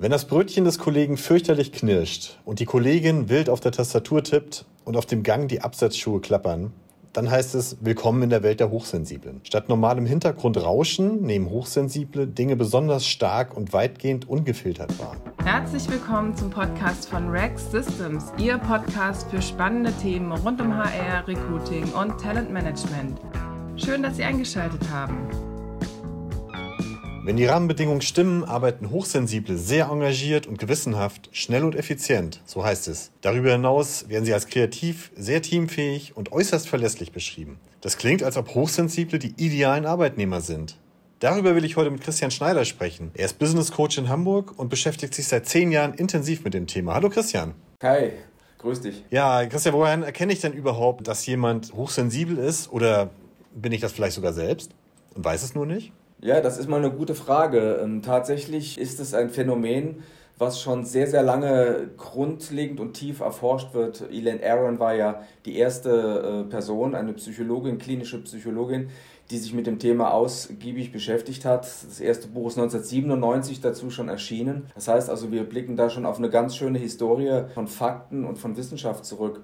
Wenn das Brötchen des Kollegen fürchterlich knirscht und die Kollegin wild auf der Tastatur tippt und auf dem Gang die Absatzschuhe klappern, dann heißt es Willkommen in der Welt der Hochsensiblen. Statt normalem Hintergrundrauschen nehmen Hochsensible Dinge besonders stark und weitgehend ungefiltert wahr. Herzlich willkommen zum Podcast von Rex Systems, Ihr Podcast für spannende Themen rund um HR, Recruiting und Talentmanagement. Schön, dass Sie eingeschaltet haben. Wenn die Rahmenbedingungen stimmen, arbeiten Hochsensible sehr engagiert und gewissenhaft, schnell und effizient, so heißt es. Darüber hinaus werden sie als kreativ, sehr teamfähig und äußerst verlässlich beschrieben. Das klingt, als ob Hochsensible die idealen Arbeitnehmer sind. Darüber will ich heute mit Christian Schneider sprechen. Er ist Business Coach in Hamburg und beschäftigt sich seit zehn Jahren intensiv mit dem Thema. Hallo Christian. Hi, grüß dich. Ja, Christian, woher erkenne ich denn überhaupt, dass jemand hochsensibel ist oder bin ich das vielleicht sogar selbst und weiß es nur nicht? Ja, das ist mal eine gute Frage. Ähm, tatsächlich ist es ein Phänomen, was schon sehr, sehr lange grundlegend und tief erforscht wird. Elaine Aaron war ja die erste äh, Person, eine Psychologin, klinische Psychologin, die sich mit dem Thema ausgiebig beschäftigt hat. Das erste Buch ist 1997 dazu schon erschienen. Das heißt also, wir blicken da schon auf eine ganz schöne Historie von Fakten und von Wissenschaft zurück.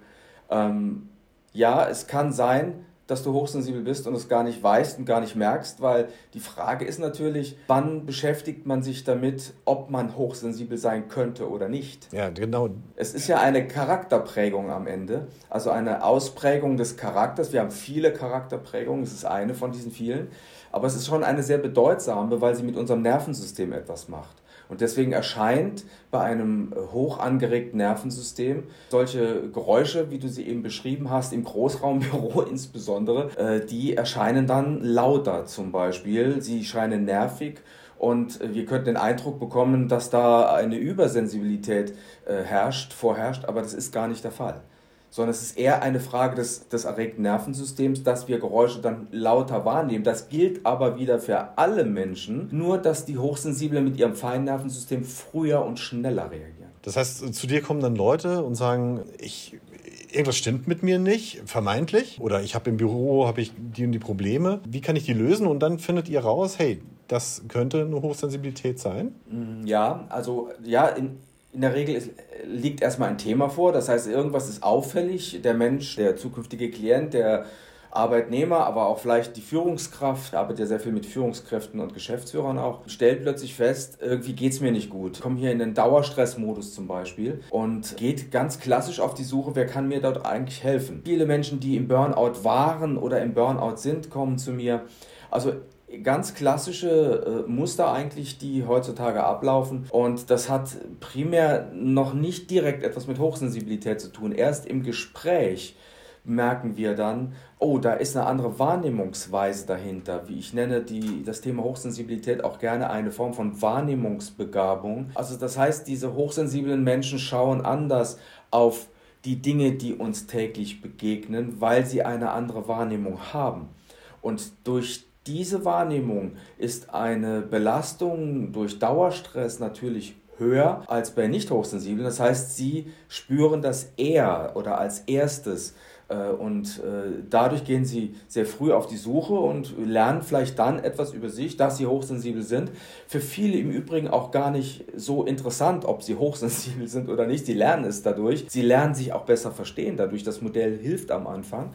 Ähm, ja, es kann sein, dass du hochsensibel bist und es gar nicht weißt und gar nicht merkst, weil die Frage ist natürlich, wann beschäftigt man sich damit, ob man hochsensibel sein könnte oder nicht. Ja, genau. Es ist ja eine Charakterprägung am Ende, also eine Ausprägung des Charakters. Wir haben viele Charakterprägungen, es ist eine von diesen vielen, aber es ist schon eine sehr bedeutsame, weil sie mit unserem Nervensystem etwas macht. Und deswegen erscheint bei einem äh, hoch angeregten Nervensystem solche Geräusche, wie du sie eben beschrieben hast, im Großraumbüro insbesondere, äh, die erscheinen dann lauter zum Beispiel. Sie scheinen nervig und äh, wir könnten den Eindruck bekommen, dass da eine Übersensibilität herrscht, vorherrscht, aber das ist gar nicht der Fall sondern es ist eher eine Frage des, des erregten Nervensystems, dass wir Geräusche dann lauter wahrnehmen. Das gilt aber wieder für alle Menschen, nur dass die Hochsensiblen mit ihrem feinen Nervensystem früher und schneller reagieren. Das heißt, zu dir kommen dann Leute und sagen, ich, irgendwas stimmt mit mir nicht, vermeintlich, oder ich habe im Büro habe ich die und die Probleme. Wie kann ich die lösen? Und dann findet ihr raus, hey, das könnte eine Hochsensibilität sein? Mm, ja, also ja, in, in der Regel ist, liegt erstmal ein Thema vor, das heißt, irgendwas ist auffällig. Der Mensch, der zukünftige Klient, der Arbeitnehmer, aber auch vielleicht die Führungskraft, arbeitet ja sehr viel mit Führungskräften und Geschäftsführern auch, stellt plötzlich fest, irgendwie geht es mir nicht gut. Ich komme hier in den Dauerstressmodus zum Beispiel und geht ganz klassisch auf die Suche, wer kann mir dort eigentlich helfen. Viele Menschen, die im Burnout waren oder im Burnout sind, kommen zu mir. Also ganz klassische äh, Muster eigentlich, die heutzutage ablaufen. Und das hat primär noch nicht direkt etwas mit Hochsensibilität zu tun. Erst im Gespräch merken wir dann, oh, da ist eine andere Wahrnehmungsweise dahinter. Wie ich nenne die, das Thema Hochsensibilität auch gerne eine Form von Wahrnehmungsbegabung. Also das heißt, diese hochsensiblen Menschen schauen anders auf die Dinge, die uns täglich begegnen, weil sie eine andere Wahrnehmung haben. Und durch diese Wahrnehmung ist eine Belastung durch Dauerstress natürlich höher als bei nicht hochsensiblen. Das heißt, sie spüren das eher oder als erstes äh, und äh, dadurch gehen sie sehr früh auf die Suche und lernen vielleicht dann etwas über sich, dass sie hochsensibel sind. Für viele im Übrigen auch gar nicht so interessant, ob sie hochsensibel sind oder nicht. Sie lernen es dadurch. Sie lernen sich auch besser verstehen dadurch. Das Modell hilft am Anfang.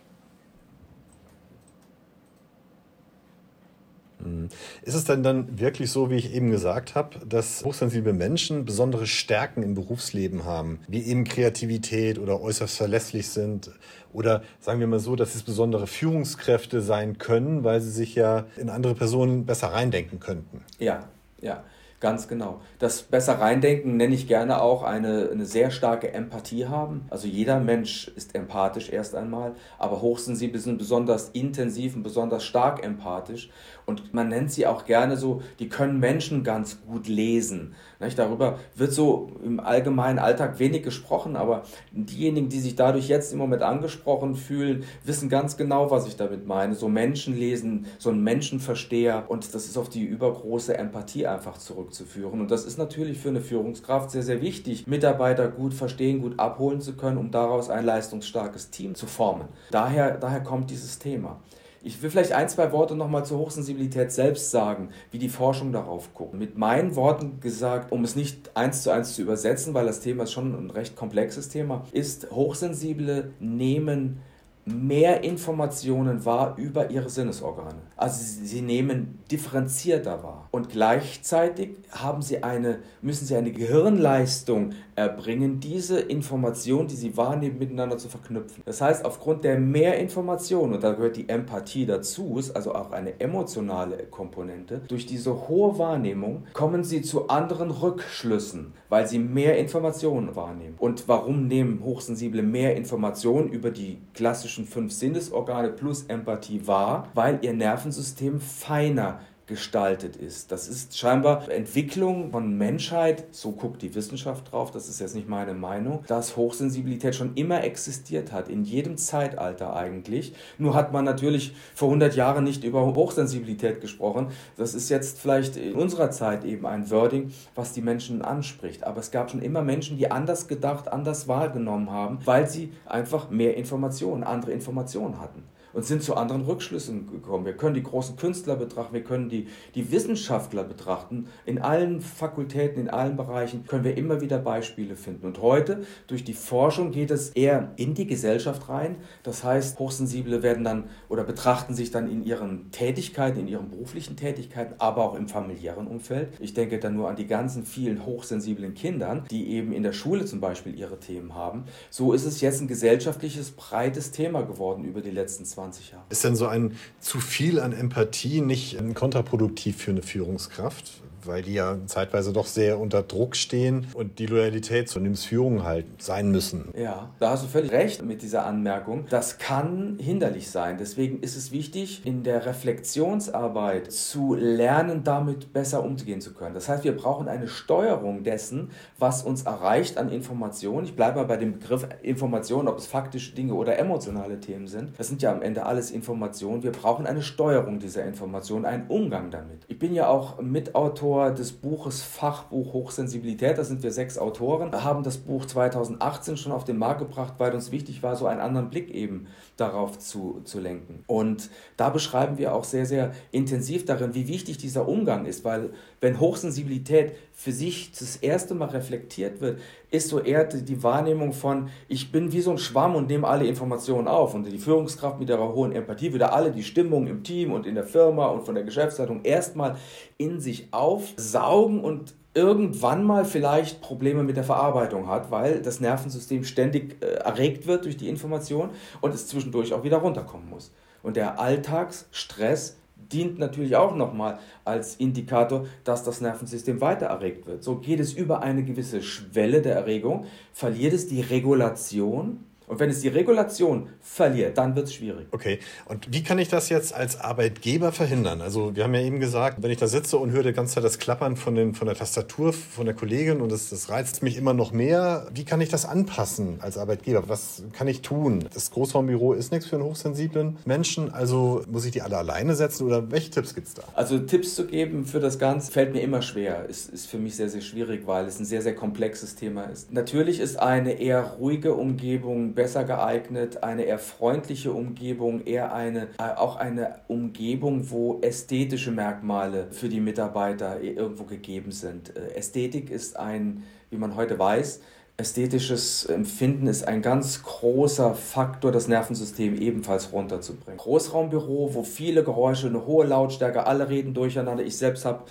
Ist es denn dann wirklich so, wie ich eben gesagt habe, dass hochsensible Menschen besondere Stärken im Berufsleben haben, wie eben Kreativität oder äußerst verlässlich sind? Oder sagen wir mal so, dass es besondere Führungskräfte sein können, weil sie sich ja in andere Personen besser reindenken könnten? Ja, ja. Ganz genau. Das besser reindenken nenne ich gerne auch eine, eine sehr starke Empathie haben. Also jeder Mensch ist empathisch erst einmal, aber Hochsensible sind besonders intensiv und besonders stark empathisch. Und man nennt sie auch gerne so, die können Menschen ganz gut lesen. Nicht? Darüber wird so im allgemeinen Alltag wenig gesprochen, aber diejenigen, die sich dadurch jetzt im Moment angesprochen fühlen, wissen ganz genau, was ich damit meine. So Menschen lesen, so ein Menschenversteher und das ist auf die übergroße Empathie einfach zurückzuführen. Und das ist natürlich für eine Führungskraft sehr, sehr wichtig, Mitarbeiter gut verstehen, gut abholen zu können, um daraus ein leistungsstarkes Team zu formen. Daher, daher kommt dieses Thema. Ich will vielleicht ein, zwei Worte nochmal zur Hochsensibilität selbst sagen, wie die Forschung darauf guckt. Mit meinen Worten gesagt, um es nicht eins zu eins zu übersetzen, weil das Thema ist schon ein recht komplexes Thema, ist, Hochsensible nehmen mehr Informationen wahr über ihre Sinnesorgane. Also sie nehmen differenzierter wahr. Und gleichzeitig haben sie eine, müssen sie eine Gehirnleistung erbringen, diese Informationen, die sie wahrnehmen, miteinander zu verknüpfen. Das heißt, aufgrund der Mehrinformation, und da gehört die Empathie dazu, ist also auch eine emotionale Komponente, durch diese hohe Wahrnehmung kommen sie zu anderen Rückschlüssen, weil sie mehr Informationen wahrnehmen. Und warum nehmen Hochsensible mehr Informationen über die klassischen fünf Sinnesorgane plus Empathie wahr, weil ihr Nervensystem feiner gestaltet ist. Das ist scheinbar Entwicklung von Menschheit, so guckt die Wissenschaft drauf, das ist jetzt nicht meine Meinung, dass Hochsensibilität schon immer existiert hat, in jedem Zeitalter eigentlich. Nur hat man natürlich vor 100 Jahren nicht über Hochsensibilität gesprochen. Das ist jetzt vielleicht in unserer Zeit eben ein Wording, was die Menschen anspricht. Aber es gab schon immer Menschen, die anders gedacht, anders wahrgenommen haben, weil sie einfach mehr Informationen, andere Informationen hatten und sind zu anderen Rückschlüssen gekommen. Wir können die großen Künstler betrachten, wir können die, die Wissenschaftler betrachten. In allen Fakultäten, in allen Bereichen können wir immer wieder Beispiele finden. Und heute, durch die Forschung, geht es eher in die Gesellschaft rein. Das heißt, Hochsensible werden dann oder betrachten sich dann in ihren Tätigkeiten, in ihren beruflichen Tätigkeiten, aber auch im familiären Umfeld. Ich denke dann nur an die ganzen vielen hochsensiblen Kindern, die eben in der Schule zum Beispiel ihre Themen haben. So ist es jetzt ein gesellschaftliches, breites Thema geworden über die letzten 20 20 Jahre. Ist denn so ein zu viel an Empathie nicht kontraproduktiv für eine Führungskraft? Weil die ja zeitweise doch sehr unter Druck stehen und die Loyalität zur Unternehmensführung halt sein müssen. Ja, da hast du völlig recht mit dieser Anmerkung. Das kann hinderlich sein. Deswegen ist es wichtig, in der Reflexionsarbeit zu lernen, damit besser umzugehen zu können. Das heißt, wir brauchen eine Steuerung dessen, was uns erreicht an Informationen. Ich bleibe mal bei dem Begriff Information, ob es faktische Dinge oder emotionale Themen sind. Das sind ja am Ende alles Informationen. Wir brauchen eine Steuerung dieser Informationen, einen Umgang damit. Ich bin ja auch Mitautor Autor des Buches Fachbuch Hochsensibilität. Da sind wir sechs Autoren, haben das Buch 2018 schon auf den Markt gebracht, weil uns wichtig war, so einen anderen Blick eben darauf zu, zu lenken. Und da beschreiben wir auch sehr, sehr intensiv darin, wie wichtig dieser Umgang ist, weil wenn Hochsensibilität für sich das erste Mal reflektiert wird, ist so eher die Wahrnehmung von, ich bin wie so ein Schwamm und nehme alle Informationen auf. Und die Führungskraft mit ihrer hohen Empathie würde alle die Stimmung im Team und in der Firma und von der Geschäftsleitung erstmal in sich aufsaugen und irgendwann mal vielleicht Probleme mit der Verarbeitung hat, weil das Nervensystem ständig äh, erregt wird durch die Information und es zwischendurch auch wieder runterkommen muss. Und der Alltagsstress dient natürlich auch nochmal als Indikator, dass das Nervensystem weiter erregt wird. So geht es über eine gewisse Schwelle der Erregung, verliert es die Regulation und wenn es die Regulation verliert, dann wird es schwierig. Okay, und wie kann ich das jetzt als Arbeitgeber verhindern? Also wir haben ja eben gesagt, wenn ich da sitze und höre die ganze Zeit das Klappern von, den, von der Tastatur von der Kollegin und das, das reizt mich immer noch mehr, wie kann ich das anpassen als Arbeitgeber? Was kann ich tun? Das Großraumbüro ist nichts für einen hochsensiblen Menschen, also muss ich die alle alleine setzen oder welche Tipps gibt es da? Also Tipps zu geben für das Ganze fällt mir immer schwer. Ist, ist für mich sehr, sehr schwierig, weil es ein sehr, sehr komplexes Thema ist. Natürlich ist eine eher ruhige Umgebung besser geeignet, eine eher freundliche Umgebung, eher eine, äh, auch eine Umgebung, wo ästhetische Merkmale für die Mitarbeiter irgendwo gegeben sind. Äh, Ästhetik ist ein, wie man heute weiß, ästhetisches Empfinden ist ein ganz großer Faktor, das Nervensystem ebenfalls runterzubringen. Großraumbüro, wo viele Geräusche, eine hohe Lautstärke, alle reden durcheinander. Ich selbst habe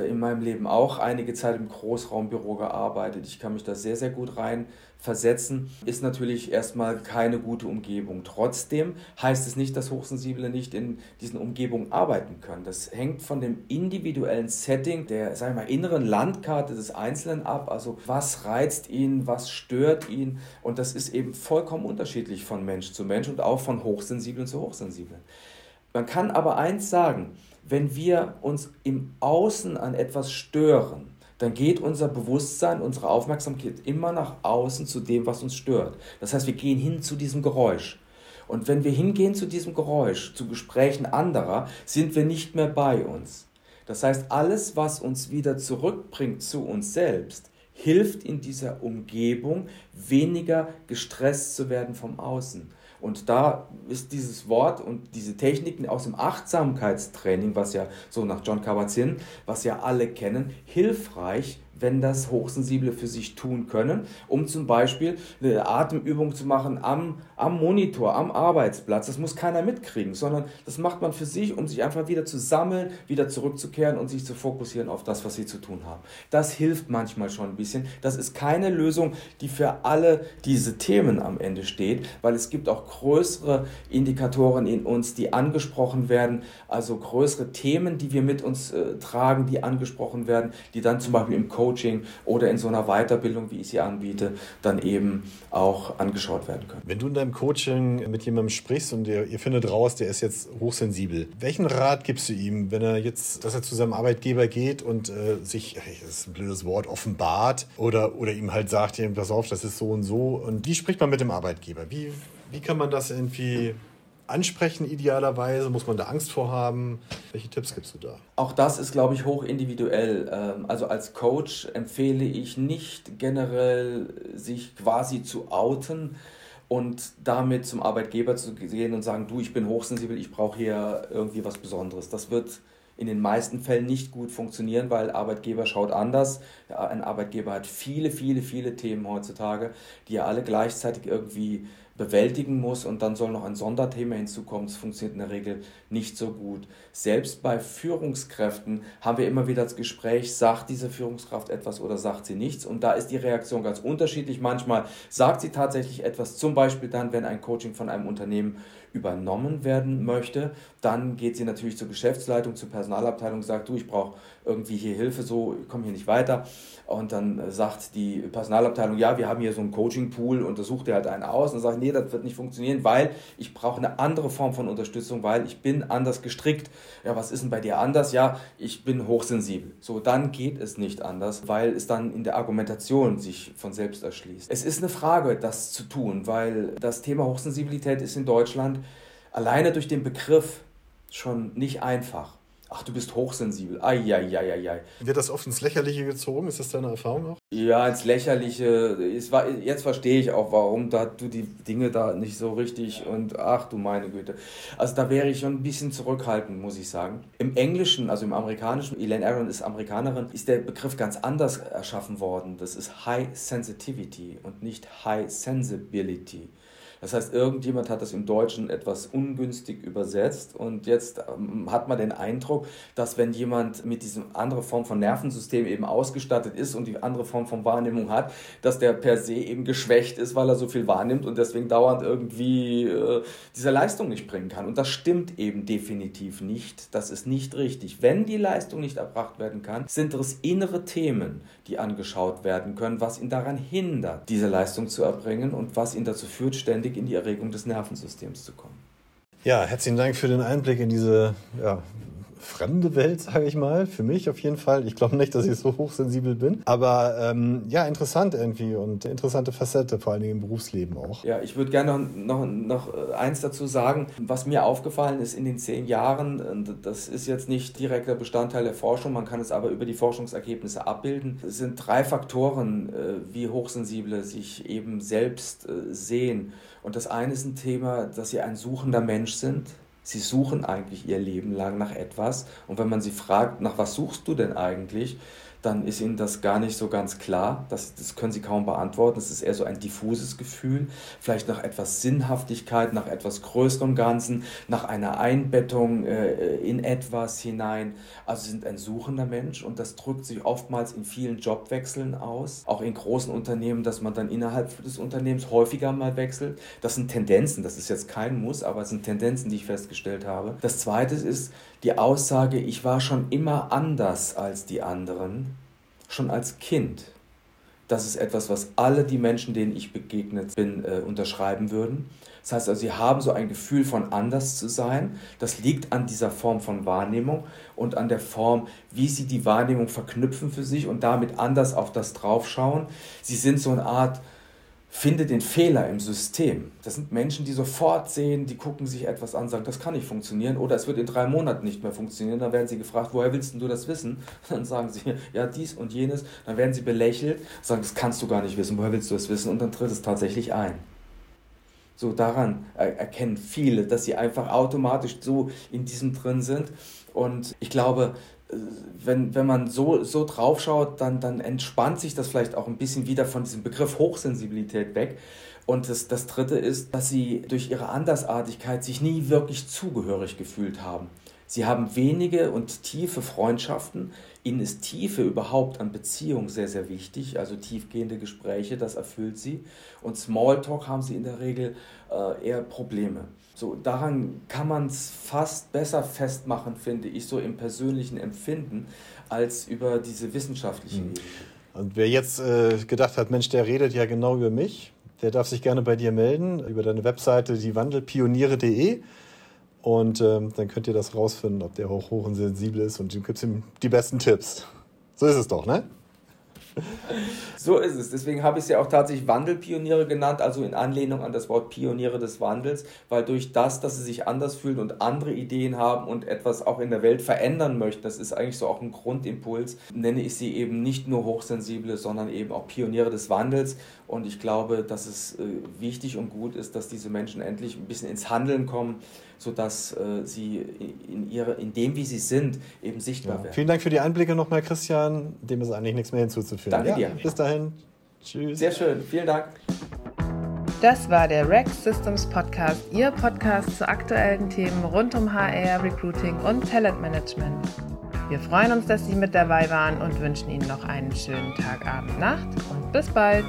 in meinem Leben auch einige Zeit im Großraumbüro gearbeitet. Ich kann mich da sehr, sehr gut rein versetzen. Ist natürlich erstmal keine gute Umgebung. Trotzdem heißt es nicht, dass Hochsensible nicht in diesen Umgebungen arbeiten können. Das hängt von dem individuellen Setting, der, sag ich mal, inneren Landkarte des Einzelnen ab. Also was reizt ihn, was stört ihn. Und das ist eben vollkommen unterschiedlich von Mensch zu Mensch und auch von Hochsensiblen zu Hochsensiblen. Man kann aber eins sagen, wenn wir uns im Außen an etwas stören, dann geht unser Bewusstsein, unsere Aufmerksamkeit immer nach außen zu dem, was uns stört. Das heißt, wir gehen hin zu diesem Geräusch. Und wenn wir hingehen zu diesem Geräusch, zu Gesprächen anderer, sind wir nicht mehr bei uns. Das heißt, alles, was uns wieder zurückbringt zu uns selbst, hilft in dieser Umgebung, weniger gestresst zu werden vom Außen. Und da ist dieses Wort und diese Techniken aus dem Achtsamkeitstraining, was ja so nach John Kabat-Zinn, was ja alle kennen, hilfreich, wenn das Hochsensible für sich tun können, um zum Beispiel eine Atemübung zu machen am, am Monitor, am Arbeitsplatz. Das muss keiner mitkriegen, sondern das macht man für sich, um sich einfach wieder zu sammeln, wieder zurückzukehren und sich zu fokussieren auf das, was sie zu tun haben. Das hilft manchmal schon ein bisschen. Das ist keine Lösung, die für alle diese Themen am Ende steht, weil es gibt auch größere Indikatoren in uns, die angesprochen werden, also größere Themen, die wir mit uns äh, tragen, die angesprochen werden, die dann zum Beispiel im Coaching Coaching oder in so einer Weiterbildung, wie ich sie anbiete, dann eben auch angeschaut werden können. Wenn du in deinem Coaching mit jemandem sprichst und ihr, ihr findet raus, der ist jetzt hochsensibel, welchen Rat gibst du ihm, wenn er jetzt, dass er zu seinem Arbeitgeber geht und äh, sich, das ist ein blödes Wort, offenbart oder, oder ihm halt sagt, pass auf, das ist so und so. Und wie spricht man mit dem Arbeitgeber? Wie, wie kann man das irgendwie ansprechen idealerweise? Muss man da Angst vor haben? Welche Tipps gibst du da? Auch das ist, glaube ich, hoch individuell. Ähm, also als Coach empfehle ich nicht generell, sich quasi zu outen und damit zum Arbeitgeber zu gehen und sagen, du, ich bin hochsensibel, ich brauche hier irgendwie was Besonderes. Das wird in den meisten Fällen nicht gut funktionieren, weil Arbeitgeber schaut anders. Ein Arbeitgeber hat viele, viele, viele Themen heutzutage, die er alle gleichzeitig irgendwie bewältigen muss und dann soll noch ein Sonderthema hinzukommen. Das funktioniert in der Regel nicht so gut. Selbst bei Führungskräften haben wir immer wieder das Gespräch, sagt diese Führungskraft etwas oder sagt sie nichts? Und da ist die Reaktion ganz unterschiedlich. Manchmal sagt sie tatsächlich etwas, zum Beispiel dann, wenn ein Coaching von einem Unternehmen übernommen werden möchte, dann geht sie natürlich zur Geschäftsleitung, zur Personalabteilung, sagt, du, ich brauche irgendwie hier Hilfe, so, ich komme hier nicht weiter. Und dann sagt die Personalabteilung, ja, wir haben hier so einen Coaching-Pool und da sucht ihr halt einen aus und sagt, nee, das wird nicht funktionieren, weil ich brauche eine andere Form von Unterstützung, weil ich bin anders gestrickt. Ja, was ist denn bei dir anders? Ja, ich bin hochsensibel. So, dann geht es nicht anders, weil es dann in der Argumentation sich von selbst erschließt. Es ist eine Frage, das zu tun, weil das Thema Hochsensibilität ist in Deutschland alleine durch den Begriff schon nicht einfach. Ach, du bist hochsensibel. Eieieiei. Wird das oft ins Lächerliche gezogen? Ist das deine Erfahrung auch? Ja, ins Lächerliche. jetzt verstehe ich auch, warum da du die Dinge da nicht so richtig und ach du meine Güte. Also da wäre ich schon ein bisschen zurückhaltend, muss ich sagen. Im Englischen, also im Amerikanischen, Elaine Aaron ist Amerikanerin, ist der Begriff ganz anders erschaffen worden. Das ist High Sensitivity und nicht High Sensibility. Das heißt, irgendjemand hat das im Deutschen etwas ungünstig übersetzt und jetzt ähm, hat man den Eindruck, dass wenn jemand mit diesem andere Form von Nervensystem eben ausgestattet ist und die andere Form von Wahrnehmung hat, dass der per se eben geschwächt ist, weil er so viel wahrnimmt und deswegen dauernd irgendwie äh, diese Leistung nicht bringen kann. Und das stimmt eben definitiv nicht. Das ist nicht richtig. Wenn die Leistung nicht erbracht werden kann, sind es innere Themen, die angeschaut werden können, was ihn daran hindert, diese Leistung zu erbringen und was ihn dazu führt, ständig Einblick in die Erregung des Nervensystems zu kommen. Ja, herzlichen Dank für den Einblick in diese ja, fremde Welt, sage ich mal. Für mich auf jeden Fall. Ich glaube nicht, dass ich so hochsensibel bin. Aber ähm, ja, interessant irgendwie und interessante Facette, vor allen Dingen im Berufsleben auch. Ja, ich würde gerne noch, noch, noch äh, eins dazu sagen. Was mir aufgefallen ist in den zehn Jahren, das ist jetzt nicht direkter Bestandteil der Forschung, man kann es aber über die Forschungsergebnisse abbilden. Es sind drei Faktoren, äh, wie Hochsensible sich eben selbst äh, sehen. Und das eine ist ein Thema, dass sie ein suchender Mensch sind. Sie suchen eigentlich ihr Leben lang nach etwas. Und wenn man sie fragt, nach was suchst du denn eigentlich, dann ist ihnen das gar nicht so ganz klar. Das, das können sie kaum beantworten. Es ist eher so ein diffuses Gefühl, vielleicht nach etwas Sinnhaftigkeit, nach etwas größerem Ganzen, nach einer Einbettung äh, in etwas hinein. Also sie sind ein suchender Mensch und das drückt sich oftmals in vielen Jobwechseln aus, auch in großen Unternehmen, dass man dann innerhalb des Unternehmens häufiger mal wechselt. Das sind Tendenzen, das ist jetzt kein Muss, aber es sind Tendenzen, die ich festgestellt habe. Das zweite ist, die Aussage, ich war schon immer anders als die anderen, schon als Kind. Das ist etwas, was alle die Menschen, denen ich begegnet bin, äh, unterschreiben würden. Das heißt also, sie haben so ein Gefühl von anders zu sein. Das liegt an dieser Form von Wahrnehmung und an der Form, wie sie die Wahrnehmung verknüpfen für sich und damit anders auf das draufschauen. Sie sind so eine Art finde den Fehler im System. Das sind Menschen, die sofort sehen, die gucken sich etwas an, sagen, das kann nicht funktionieren oder es wird in drei Monaten nicht mehr funktionieren. Dann werden sie gefragt, woher willst du das wissen? Dann sagen sie, ja, dies und jenes. Dann werden sie belächelt, sagen, das kannst du gar nicht wissen, woher willst du das wissen? Und dann tritt es tatsächlich ein. So daran erkennen viele, dass sie einfach automatisch so in diesem drin sind. Und ich glaube, wenn, wenn man so, so drauf schaut, dann, dann entspannt sich das vielleicht auch ein bisschen wieder von diesem Begriff Hochsensibilität weg. Und das, das Dritte ist, dass sie durch ihre Andersartigkeit sich nie wirklich zugehörig gefühlt haben. Sie haben wenige und tiefe Freundschaften. Ihnen ist Tiefe überhaupt an Beziehung sehr, sehr wichtig. Also tiefgehende Gespräche, das erfüllt sie. Und Smalltalk haben sie in der Regel äh, eher Probleme. So, daran kann man es fast besser festmachen, finde ich, so im persönlichen Empfinden, als über diese wissenschaftlichen mhm. Und wer jetzt äh, gedacht hat, Mensch, der redet ja genau über mich, der darf sich gerne bei dir melden über deine Webseite diewandelpioniere.de. Und ähm, dann könnt ihr das rausfinden, ob der hoch, hoch und sensibel ist und du gibst ihm die besten Tipps. So ist es doch, ne? So ist es. Deswegen habe ich es ja auch tatsächlich Wandelpioniere genannt, also in Anlehnung an das Wort Pioniere des Wandels, weil durch das, dass sie sich anders fühlen und andere Ideen haben und etwas auch in der Welt verändern möchten, das ist eigentlich so auch ein Grundimpuls, nenne ich sie eben nicht nur Hochsensible, sondern eben auch Pioniere des Wandels. Und ich glaube, dass es äh, wichtig und gut ist, dass diese Menschen endlich ein bisschen ins Handeln kommen sodass äh, sie in, ihre, in dem, wie sie sind, eben sichtbar ja. werden. Vielen Dank für die Einblicke nochmal, Christian. Dem ist eigentlich nichts mehr hinzuzufügen. Danke ja, dir. Bis dahin. Tschüss. Sehr schön. Vielen Dank. Das war der Rex Systems Podcast, Ihr Podcast zu aktuellen Themen rund um HR, Recruiting und Talentmanagement. Wir freuen uns, dass Sie mit dabei waren und wünschen Ihnen noch einen schönen Tag, Abend, Nacht und bis bald.